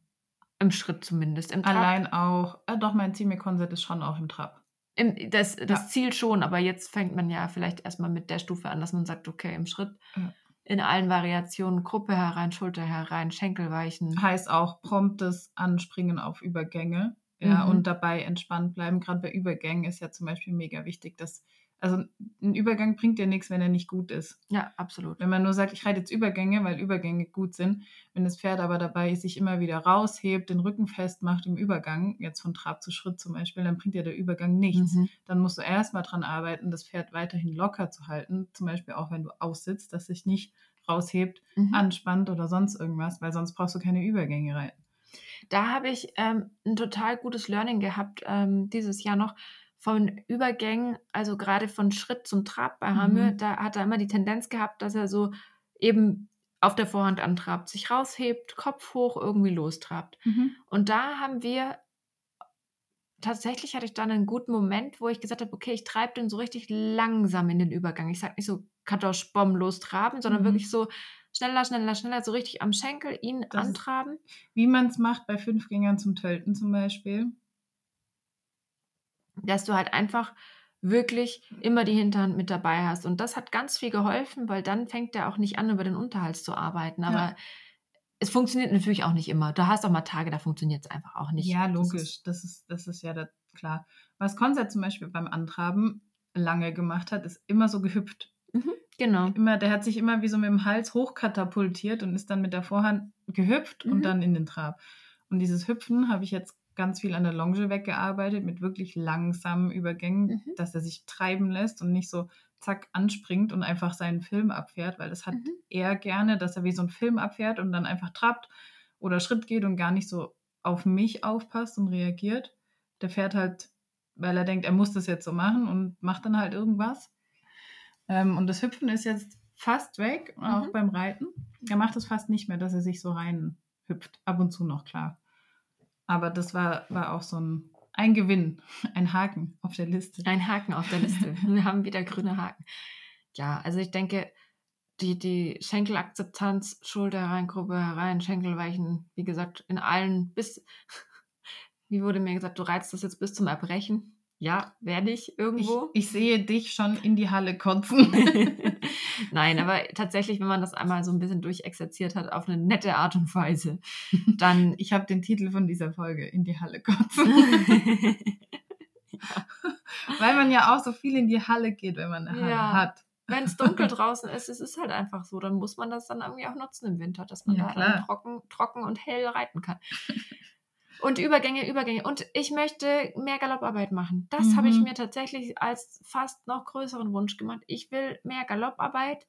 Im Schritt zumindest. Im Trab, Allein auch, äh, doch, mein Zielme-Konzert ist schon auch im Trab. im, das das Ja. Ziel schon, aber jetzt fängt man ja vielleicht erstmal mit der Stufe an, dass man sagt, okay, im Schritt Ja. In allen Variationen, Gruppe herein, Schulter herein, Schenkel weichen. Heißt auch promptes Anspringen auf Übergänge. Ja, Mhm. und dabei entspannt bleiben. Gerade bei Übergängen ist ja zum Beispiel mega wichtig, dass, also ein Übergang bringt dir nichts, wenn er nicht gut ist. Ja, absolut. Wenn man nur sagt, ich reite jetzt Übergänge, weil Übergänge gut sind, wenn das Pferd aber dabei sich immer wieder raushebt, den Rücken festmacht im Übergang, jetzt von Trab zu Schritt zum Beispiel, dann bringt dir der Übergang nichts. Mhm. Dann musst du erstmal dran arbeiten, das Pferd weiterhin locker zu halten, zum Beispiel auch wenn du aussitzt, dass sich nicht raushebt, Mhm. anspannt oder sonst irgendwas, weil sonst brauchst du keine Übergänge reiten. Da habe ich ähm, ein total gutes Learning gehabt ähm, dieses Jahr noch von Übergängen, also gerade von Schritt zum Trab bei Hamme. Mhm. Da hat er immer die Tendenz gehabt, dass er so eben auf der Vorhand antrabt, sich raushebt, Kopf hoch, irgendwie lostrabt. Und da haben wir, tatsächlich hatte ich dann einen guten Moment, wo ich gesagt habe, okay, ich treibe den so richtig langsam in den Übergang. Ich sage nicht so Kadosch, Bomb, lostraben, sondern Mhm. wirklich so schneller, schneller, schneller, so richtig am Schenkel ihn Das ist- antraben. Wie man es macht bei Fünfgängern zum Tölten zum Beispiel. Dass du halt einfach wirklich immer die Hinterhand mit dabei hast. Und das hat ganz viel geholfen, weil dann fängt er auch nicht an, über den Unterhals zu arbeiten. Aber Ja. es funktioniert natürlich auch nicht immer. Du hast auch mal Tage, da funktioniert es einfach auch nicht. Ja, Das logisch. ist- Das ist, das ist ja da, klar. Was Konzert zum Beispiel beim Antraben lange gemacht hat, ist immer so gehüpft. Genau. Immer, der hat sich immer wie so mit dem Hals hochkatapultiert und ist dann mit der Vorhand gehüpft Mhm. und dann in den Trab. Und dieses Hüpfen habe ich jetzt ganz viel an der Longe weggearbeitet, mit wirklich langsamen Übergängen, Mhm. dass er sich treiben lässt und nicht so zack anspringt und einfach seinen Film abfährt, weil das hat Mhm. er gerne, dass er wie so einen Film abfährt und dann einfach trappt oder Schritt geht und gar nicht so auf mich aufpasst und reagiert. Der fährt halt, weil er denkt, er muss das jetzt so machen und macht dann halt irgendwas. Ähm, und das Hüpfen ist jetzt fast weg, auch Mhm. beim Reiten. Er macht es fast nicht mehr, dass er sich so rein hüpft. Ab und zu noch, klar. Aber das war, war auch so ein, ein Gewinn, [LAUGHS] ein Haken auf der Liste. Ein Haken auf der Liste. [LAUGHS] Wir haben wieder grüne Haken. Ja, also ich denke, die, die Schenkelakzeptanz, Schulter herein, Gruppe herein, Schenkelweichen, wie gesagt, in allen bis, [LAUGHS] wie wurde mir gesagt, du reizt das jetzt bis zum Erbrechen. Ja, werde ich Ich, irgendwo. ich sehe dich schon in die Halle kotzen. [LAUGHS] [LAUGHS] Nein, aber tatsächlich, wenn man das einmal so ein bisschen durchexerziert hat, auf eine nette Art und Weise, [LAUGHS] dann. Ich habe den Titel von dieser Folge, in die Halle kotzen. Weil man ja auch so viel in die Halle geht, wenn man eine Halle Ja. hat. Wenn es dunkel draußen ist, es ist halt einfach so, dann muss man das dann irgendwie auch nutzen im Winter, dass man Ja, da trocken, trocken und hell reiten kann. Und Übergänge, Übergänge. Und ich möchte mehr Galopparbeit machen. Das habe ich Mhm. mir tatsächlich als fast noch größeren Wunsch gemacht. Ich will mehr Galopparbeit.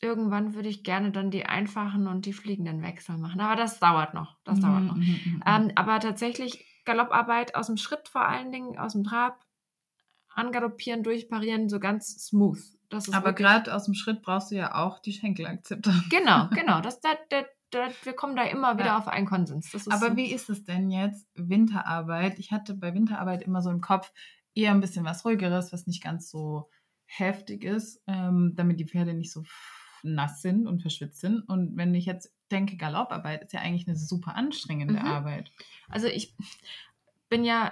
irgendwann würde ich gerne dann die einfachen und die fliegenden Wechsel machen. Aber das dauert noch. Das dauert noch. Mhm, mhm, mhm. Ähm, aber tatsächlich Galopparbeit aus dem Schritt vor allen Dingen, aus dem Trab, angaloppieren, durchparieren, so ganz smooth. Aber gerade aus dem Schritt brauchst du ja auch die Schenkelakzeptanz. Genau, [LAUGHS] genau. Das, da, da, da, wir kommen da immer wieder Ja. auf einen Konsens. Aber so- wie ist es denn jetzt Winterarbeit? Ich hatte bei Winterarbeit immer so im Kopf eher ein bisschen was ruhigeres, was nicht ganz so heftig ist, ähm, damit die Pferde nicht so nass sind und verschwitzt sind. Und wenn ich jetzt denke, Galopparbeit ist ja eigentlich eine super anstrengende Mhm. Arbeit. Also ich bin ja,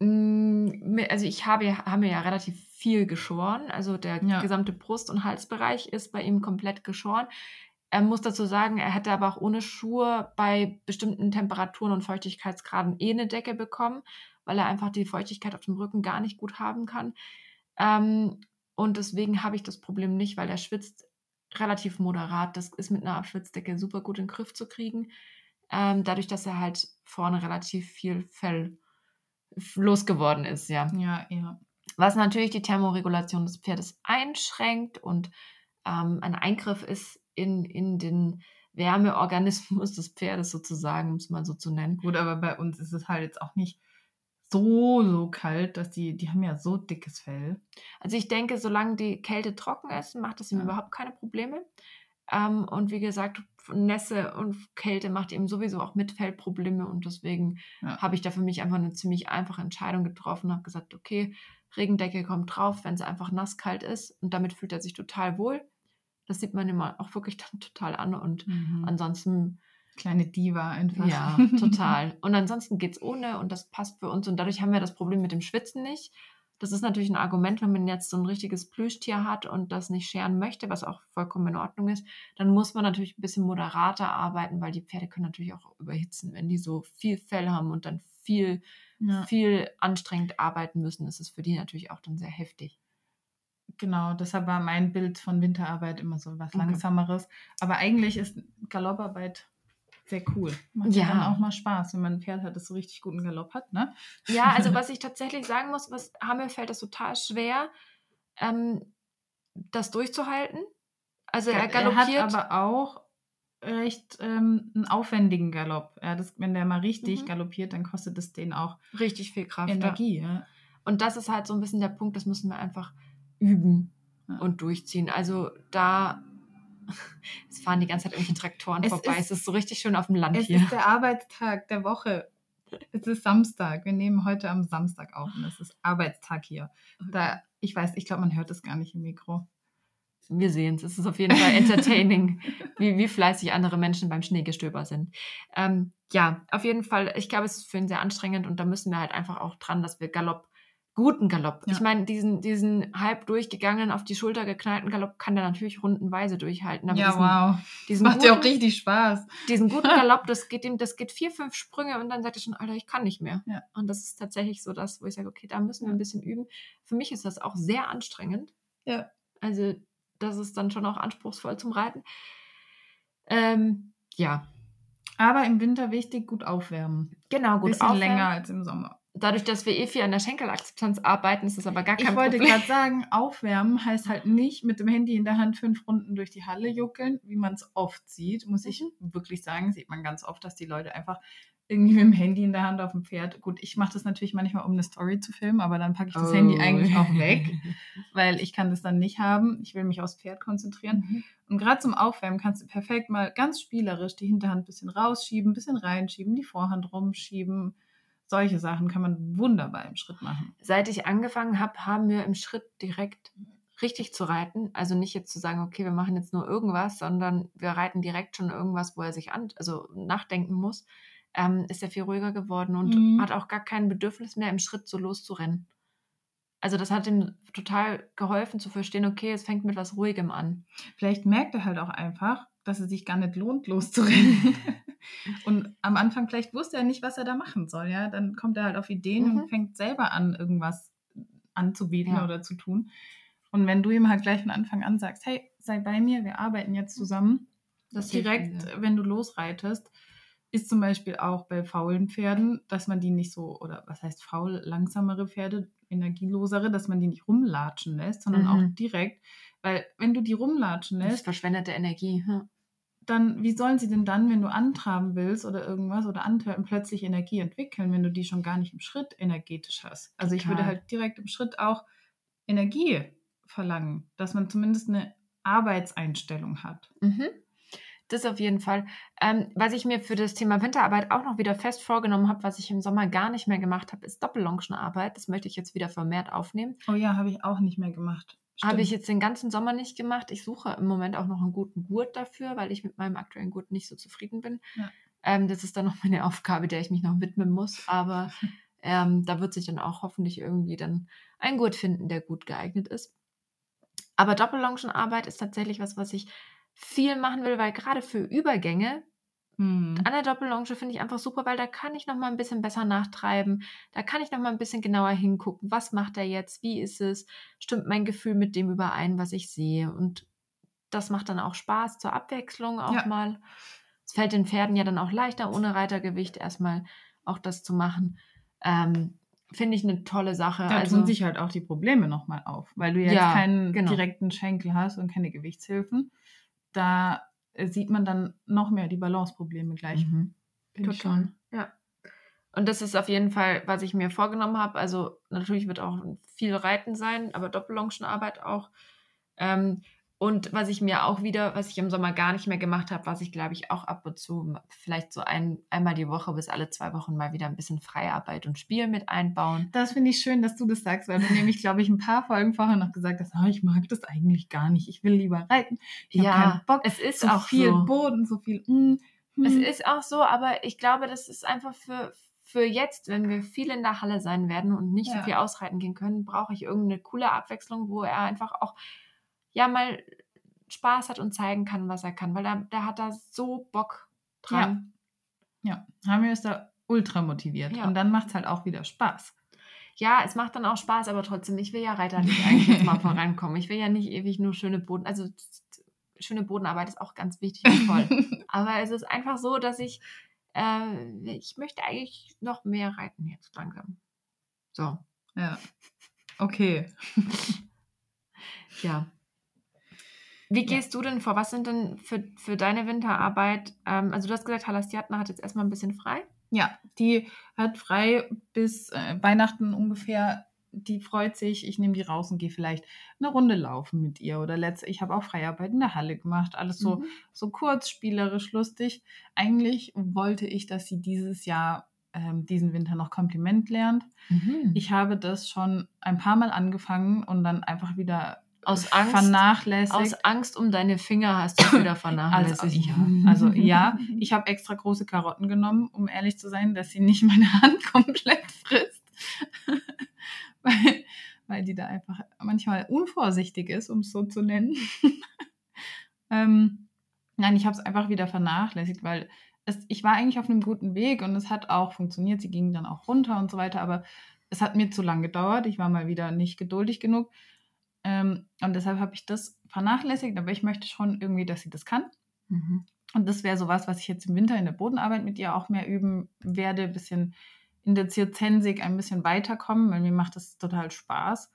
mm, also ich habe, ja- habe ja relativ viel geschoren. Also der Ja. gesamte Brust- und Halsbereich ist bei ihm komplett geschoren. Er muss dazu sagen, er hätte aber auch ohne Schuhe bei bestimmten Temperaturen und Feuchtigkeitsgraden eh eine Decke bekommen, weil er einfach die Feuchtigkeit auf dem Rücken gar nicht gut haben kann. Ähm, und deswegen habe ich das Problem nicht, weil er schwitzt relativ moderat. Das ist mit einer Abschwitzdecke super gut in den Griff zu kriegen. Ähm, dadurch, dass er halt vorne relativ viel Fell losgeworden ist, ja. Ja, ja. Was natürlich die Thermoregulation des Pferdes einschränkt und ähm, ein Eingriff ist in, in den Wärmeorganismus des Pferdes sozusagen, um es mal so zu nennen. Gut, aber bei uns ist es halt jetzt auch nicht so, so kalt, dass die, die haben ja so dickes Fell. Also ich denke, solange die Kälte trocken ist, macht das ihm Ja. überhaupt keine Probleme. Ähm, und wie gesagt, Nässe und Kälte macht ihm sowieso auch mit Fell Probleme und deswegen Ja. habe ich da für mich einfach eine ziemlich einfache Entscheidung getroffen, habe gesagt, okay, Regendecke kommt drauf, wenn es einfach nasskalt ist und damit fühlt er sich total wohl. Das sieht man immer auch wirklich dann total an und ansonsten Kleine Diva einfach. ja, total. [LAUGHS] Und ansonsten geht's ohne und das passt für uns. Und dadurch haben wir das Problem mit dem Schwitzen nicht. Das ist natürlich ein Argument, wenn man jetzt so ein richtiges Plüschtier hat und das nicht scheren möchte, was auch vollkommen in Ordnung ist, dann muss man natürlich ein bisschen moderater arbeiten, weil die Pferde können natürlich auch überhitzen. Wenn die so viel Fell haben und dann viel, ja. viel anstrengend arbeiten müssen, ist es für die natürlich auch dann sehr heftig. Genau, deshalb war mein Bild von Winterarbeit immer so was Okay. Langsameres. Aber eigentlich ist Galopparbeit sehr cool. Macht ja. Dann auch mal Spaß, wenn man ein Pferd hat, das so richtig guten Galopp hat, ne? Ja, also [LAUGHS] was ich tatsächlich sagen muss, was Hamel fällt das total schwer, ähm, das durchzuhalten. Also er Er galoppiert. hat aber auch recht ähm, einen aufwendigen Galopp. Ja, das, wenn der mal richtig Mhm. galoppiert, dann kostet es den auch richtig viel Kraft. ja. Energie. Ja. Und das ist halt so ein bisschen der Punkt, das müssen wir einfach üben Ja. und durchziehen. Also da, [LAUGHS] es fahren die ganze Zeit irgendwelche Traktoren Es vorbei. ist- es ist so richtig schön auf dem Land Es hier. ist der Arbeitstag der Woche. Es ist Samstag. Wir nehmen heute am Samstag auf und es ist Arbeitstag hier. Da, ich weiß, ich glaube, man hört es gar nicht im Mikro. Wir sehen es. Es ist auf jeden Fall entertaining, [LAUGHS] wie, wie fleißig andere Menschen beim Schneegestöber sind. Ähm, ja, auf jeden Fall. Ich glaube, es ist für ihn sehr anstrengend und da müssen wir halt einfach auch dran, dass wir Galopp, guten Galopp. Ja. Ich meine, diesen, diesen halb durchgegangenen, auf die Schulter geknallten Galopp kann der natürlich rundenweise durchhalten. Aber ja, diesen, wow. diesen Macht ja auch guten- richtig Spaß. diesen guten [LAUGHS] Galopp, das geht ihm, das geht vier, fünf Sprünge und dann sagt er schon, Alter, ich kann nicht mehr. Ja. Und das ist tatsächlich so das, wo ich sage, okay, da müssen wir ein bisschen üben. Für mich ist das auch sehr anstrengend. Ja. Also, das ist dann schon auch anspruchsvoll zum Reiten. Ähm, ja, Aber im Winter wichtig, gut aufwärmen. genau, gut. bisschen aufwärmen. länger als im Sommer. Dadurch, dass wir eh viel an der Schenkelakzeptanz arbeiten, ist das aber gar kein Ich wollte Problem. gerade sagen, aufwärmen heißt halt nicht mit dem Handy in der Hand fünf Runden durch die Halle juckeln, wie man es oft sieht, muss ich Mhm. wirklich sagen. Sieht man ganz oft, dass die Leute einfach irgendwie mit dem Handy in der Hand auf dem Pferd. Gut, ich mache das natürlich manchmal, um eine Story zu filmen, aber dann packe ich das Oh. Handy eigentlich auch weg, [LAUGHS] weil ich kann das dann nicht haben. Ich will mich aufs Pferd konzentrieren. Mhm. Und gerade zum Aufwärmen kannst du perfekt mal ganz spielerisch die Hinterhand ein bisschen rausschieben, ein bisschen reinschieben, die Vorhand rumschieben. Solche Sachen kann man wunderbar im Schritt machen. Seit ich angefangen habe, haben wir im Schritt direkt richtig zu reiten. Also nicht jetzt zu sagen, okay, wir machen jetzt nur irgendwas, sondern wir reiten direkt schon irgendwas, wo er sich an, also nachdenken muss. Ähm, ist er viel ruhiger geworden und Mhm. hat auch gar kein Bedürfnis mehr, im Schritt so loszurennen. Also das hat ihm total geholfen zu verstehen, okay, es fängt mit was Ruhigem an. Vielleicht merkt er halt auch einfach, dass es sich gar nicht lohnt, loszurennen. [LAUGHS] und am Anfang vielleicht wusste er nicht, was er da machen soll. Ja, dann kommt er halt auf Ideen Mhm. und fängt selber an, irgendwas anzubieten Ja. oder zu tun. Und wenn du ihm halt gleich von Anfang an sagst, hey, sei bei mir, wir arbeiten jetzt zusammen, Das direkt, sehr. wenn du losreitest, ist zum Beispiel auch bei faulen Pferden, dass man die nicht so, oder was heißt faul, langsamere Pferde, energielosere, dass man die nicht rumlatschen lässt, sondern Mhm. auch direkt Weil wenn du die rumlatschen Das lässt, verschwendete Energie. Ja. Dann wie sollen sie denn dann, wenn du antraben willst oder irgendwas oder antwerpen, plötzlich Energie entwickeln, wenn du die schon gar nicht im Schritt energetisch hast? Also ich würde Total. halt direkt im Schritt auch Energie verlangen, dass man zumindest eine Arbeitseinstellung hat. Mhm. Das auf jeden Fall. Ähm, was ich mir für das Thema Winterarbeit auch noch wieder fest vorgenommen habe, was ich im Sommer gar nicht mehr gemacht habe, ist Doppellongenarbeit. Das möchte ich jetzt wieder vermehrt aufnehmen. Oh ja, habe ich auch nicht mehr gemacht. Habe ich jetzt den ganzen Sommer nicht gemacht. Ich suche im Moment auch noch einen guten Gurt dafür, weil ich mit meinem aktuellen Gurt nicht so zufrieden bin. Ja. Ähm, das ist dann noch meine Aufgabe, der ich mich noch widmen muss. Aber [LAUGHS] ähm, da wird sich dann auch hoffentlich irgendwie dann ein Gurt finden, der gut geeignet ist. Aber Doppellongenarbeit ist tatsächlich was, was ich viel machen will, weil gerade für Übergänge Hm. an der Doppellonge finde ich einfach super, weil da kann ich noch mal ein bisschen besser nachtreiben. Da kann ich noch mal ein bisschen genauer hingucken. Was macht er jetzt? Wie ist es? Stimmt mein Gefühl mit dem überein, was ich sehe? Und das macht dann auch Spaß zur Abwechslung auch Ja. mal. Es fällt den Pferden ja dann auch leichter, ohne Reitergewicht erstmal auch das zu machen. Ähm, finde ich eine tolle Sache. Da also, tun sich halt auch die Probleme nochmal auf, weil du jetzt Ja, keinen genau. direkten Schenkel hast und keine Gewichtshilfen. Da sieht man dann noch mehr die Balanceprobleme gleich. Mhm. Total. schon. Ja. Und das ist auf jeden Fall, was ich mir vorgenommen habe. Also natürlich wird auch viel Reiten sein, aber Doppellongenarbeit auch. Ähm, und was ich mir auch wieder, was ich im Sommer gar nicht mehr gemacht habe, was ich glaube ich auch ab und zu, vielleicht so ein, einmal die Woche bis alle zwei Wochen mal wieder ein bisschen Freiarbeit und Spiel mit einbauen. Das finde ich schön, dass du das sagst, weil du nämlich, glaube ich, ein paar Folgen vorher noch gesagt hast, oh, ich mag das eigentlich gar nicht. Ich will lieber reiten. Ich habe keinen Bock. es ist so auch viel so. Boden, so viel. Mm, mm. Es ist auch so, aber ich glaube, das ist einfach für, für jetzt, wenn wir viel in der Halle sein werden und nicht so Ja. viel ausreiten gehen können, brauche ich irgendeine coole Abwechslung, wo er einfach auch ja mal Spaß hat und zeigen kann, was er kann, weil da, da hat er so Bock dran. Ja, Hamir ist da ultra motiviert. Ja. Und dann macht es halt auch wieder Spaß. Ja. es macht dann auch Spaß, aber trotzdem, ich will ja reiterlich [LAUGHS] eigentlich jetzt mal vorankommen. Ich will ja nicht ewig nur schöne Boden, also schöne Bodenarbeit ist auch ganz wichtig und toll. [LAUGHS] Aber es ist einfach so, dass ich, äh, ich möchte eigentlich noch mehr reiten jetzt langsam. So, ja. Okay. [LAUGHS] ja. Wie Ja. gehst du denn vor? Was sind denn für, für deine Winterarbeit? Ähm, also du hast gesagt, Halastiatna hat jetzt erstmal ein bisschen frei. Ja, die hat frei bis äh, Weihnachten ungefähr. Die freut sich. Ich nehme die raus und gehe vielleicht eine Runde laufen mit ihr. Oder letzt, ich habe auch Freiarbeit in der Halle gemacht. Alles so, Mhm. so kurz, spielerisch, lustig. Eigentlich wollte ich, dass sie dieses Jahr, ähm, diesen Winter noch Kompliment lernt. Mhm. Ich habe das schon ein paar Mal angefangen und dann einfach wieder Aus Angst- vernachlässigt. Aus Angst um deine Finger hast du wieder Also, vernachlässigt. ja, also ja, ich habe extra große Karotten genommen, um ehrlich zu sein, dass sie nicht meine Hand [LAUGHS] komplett frisst. [LAUGHS] weil, weil die da einfach manchmal unvorsichtig ist, um es so zu nennen. [LAUGHS] ähm, nein, ich habe es einfach wieder vernachlässigt, weil es, ich war eigentlich auf einem guten Weg und es hat auch funktioniert. Sie ging dann auch runter und so weiter, aber es hat mir zu lang gedauert. Ich war mal wieder nicht geduldig genug. Ähm, und deshalb habe ich das vernachlässigt, aber ich möchte schon irgendwie, dass sie das kann. Mhm. Und das wäre sowas, was ich jetzt im Winter in der Bodenarbeit mit ihr auch mehr üben werde, ein bisschen in der Zirzensik ein bisschen weiterkommen, weil mir macht das total Spaß.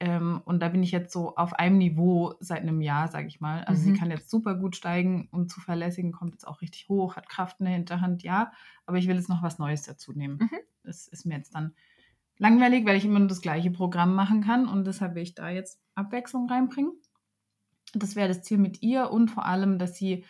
Ähm, und da bin ich jetzt so auf einem Niveau seit einem Jahr, sage ich mal. Also Mhm. sie kann jetzt super gut steigen und zuverlässigen, kommt jetzt auch richtig hoch, hat Kraft in der Hinterhand, ja. Aber ich will jetzt noch was Neues dazu nehmen. Mhm. Das ist mir jetzt dann langweilig, weil ich immer nur das gleiche Programm machen kann und deshalb will ich da jetzt Abwechslung reinbringen. Das wäre das Ziel mit ihr und vor allem, dass sie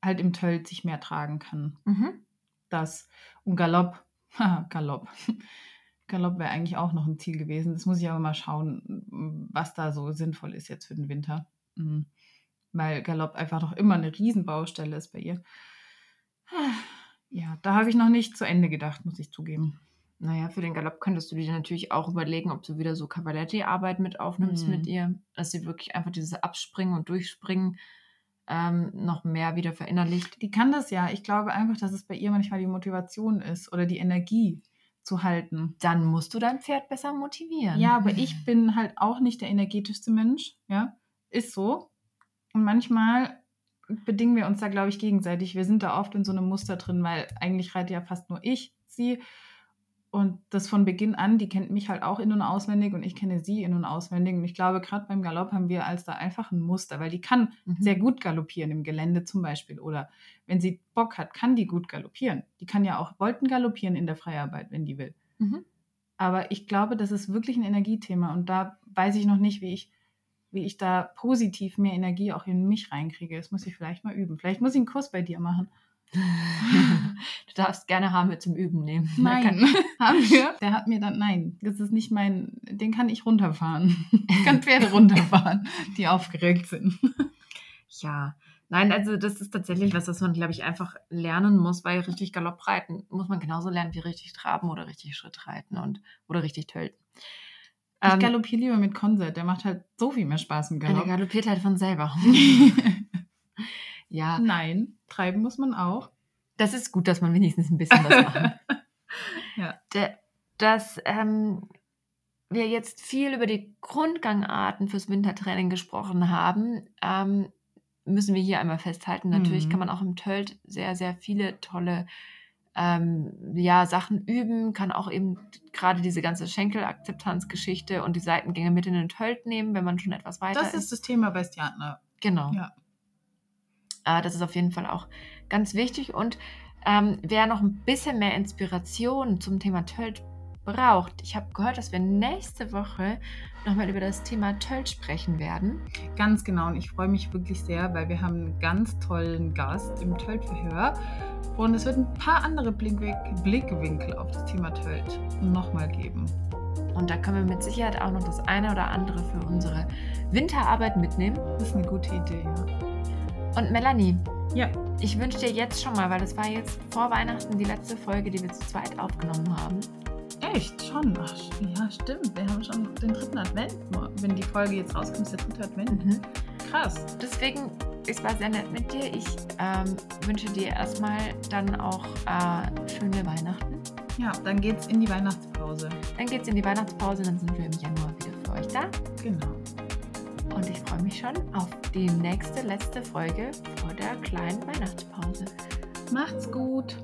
halt im Tölt sich mehr tragen kann. Mhm. Das und Galopp, [LAUGHS] Galopp. [LAUGHS] Galopp wäre eigentlich auch noch ein Ziel gewesen. Das muss ich aber mal schauen, was da so sinnvoll ist jetzt für den Winter. Mhm. Weil Galopp einfach noch immer eine Riesenbaustelle ist bei ihr. [SIGHS] Ja, da habe ich noch nicht zu Ende gedacht, muss ich zugeben. Naja, für den Galopp könntest du dir natürlich auch überlegen, ob du wieder so Cavaletti-Arbeit mit aufnimmst Mhm. mit ihr, dass sie wirklich einfach dieses Abspringen und Durchspringen ähm, noch mehr wieder verinnerlicht. Die kann das ja. Ich glaube einfach, dass es bei ihr manchmal die Motivation ist oder die Energie zu halten. Dann musst du dein Pferd besser motivieren. Ja, aber ich bin halt auch nicht der energetischste Mensch, ja. Ist so. Und manchmal bedingen wir uns da, glaube ich, gegenseitig. Wir sind da oft in so einem Muster drin, weil eigentlich reite ja fast nur ich sie. Und das von Beginn an, die kennt mich halt auch in- und auswendig und ich kenne sie in- und auswendig. Und ich glaube, gerade beim Galopp haben wir als da einfach ein Muster, weil die kann Mhm. sehr gut galoppieren im Gelände zum Beispiel. Oder wenn sie Bock hat, kann die gut galoppieren. Die kann ja auch Wolken galoppieren in der Freiarbeit, wenn die will. Mhm. Aber ich glaube, das ist wirklich ein Energiethema. Und da weiß ich noch nicht, wie ich, wie ich da positiv mehr Energie auch in mich reinkriege. Das muss ich vielleicht mal üben. Vielleicht muss ich einen Kurs bei dir machen. Du darfst gerne Hamel zum Üben nehmen. Nein, [LAUGHS] wir. Der hat mir dann, nein, das ist nicht mein, den kann ich runterfahren. [LAUGHS] Ich kann Pferde runterfahren, die aufgeregt sind. Ja, nein, also das ist tatsächlich was, was man, glaube ich, einfach lernen muss, weil richtig Galopp reiten muss man genauso lernen wie richtig traben oder richtig Schritt reiten und oder richtig tölten. Ich Ähm, galoppiere lieber mit Konzert, der macht halt so viel mehr Spaß im der Galopp. galoppiert halt von selber. [LAUGHS] ja, Nein, treiben muss man auch. das ist gut, dass man wenigstens ein bisschen was macht. [LAUGHS] Ja. Dass ähm, wir jetzt viel über die Grundgangarten fürs Wintertraining gesprochen haben, ähm, müssen wir hier einmal festhalten. Natürlich Mhm. kann man auch im Tölt sehr, sehr viele tolle ähm, ja, Sachen üben, kann auch eben gerade diese ganze Schenkelakzeptanzgeschichte und die Seitengänge mit in den Tölt nehmen, wenn man schon etwas weiter Das ist das Thema bei Stjatner. Genau. Ja. Äh, das ist auf jeden Fall auch ganz wichtig. Und ähm, wer noch ein bisschen mehr Inspiration zum Thema Tölt braucht, ich habe gehört, dass wir nächste Woche nochmal über das Thema Tölt sprechen werden. Ganz genau. Und ich freue mich wirklich sehr, weil wir haben einen ganz tollen Gast im Tölt-Verhör. Und es wird ein paar andere Blickwinkel, Blickwinkel auf das Thema Tölt nochmal geben. Und da können wir mit Sicherheit auch noch das eine oder andere für unsere Winterarbeit mitnehmen. Das ist eine gute Idee, ja. Und Melanie, Ja. ich wünsche dir jetzt schon mal, weil das war jetzt vor Weihnachten die letzte Folge, die wir zu zweit aufgenommen haben. Echt? Schon? Ach, ja, stimmt. Wir haben schon den dritten Advent. Wenn die Folge jetzt rauskommt, ist der dritte Advent. Mhm. Krass. Deswegen, es war sehr nett mit dir. Ich ähm, wünsche dir erstmal dann auch äh, schöne Weihnachten. Ja, dann geht's in die Weihnachtspause. Dann geht's in die Weihnachtspause, dann sind wir im Januar wieder für euch da. Genau und ich freue mich schon auf die nächste, letzte Folge vor der kleinen Weihnachtspause. Macht's gut!